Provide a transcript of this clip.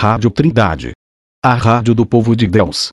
Rádio Trindade. A rádio do povo de Deus.